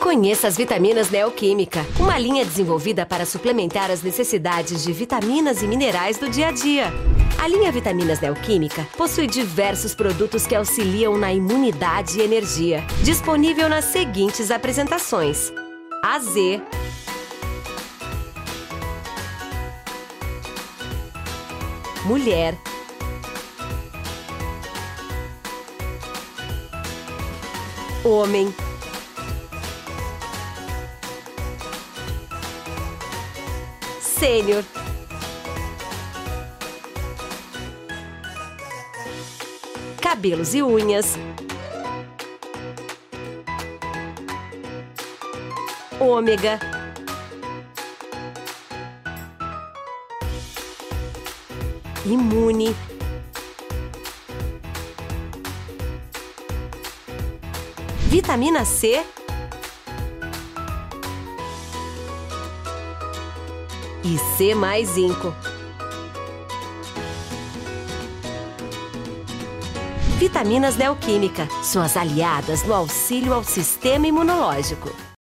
Conheça as vitaminas Neoquímica, uma linha desenvolvida para suplementar as necessidades de vitaminas e minerais do dia a dia. A linha Vitaminas Neoquímica possui diversos produtos que auxiliam na imunidade e energia. Disponível nas seguintes apresentações: AZ, Mulher, Homem. Sênior. Cabelos e unhas. Ômega. Imune. Vitamina C. E C mais zinco. Vitaminas Neoquímica, suas aliadas no auxílio ao sistema imunológico.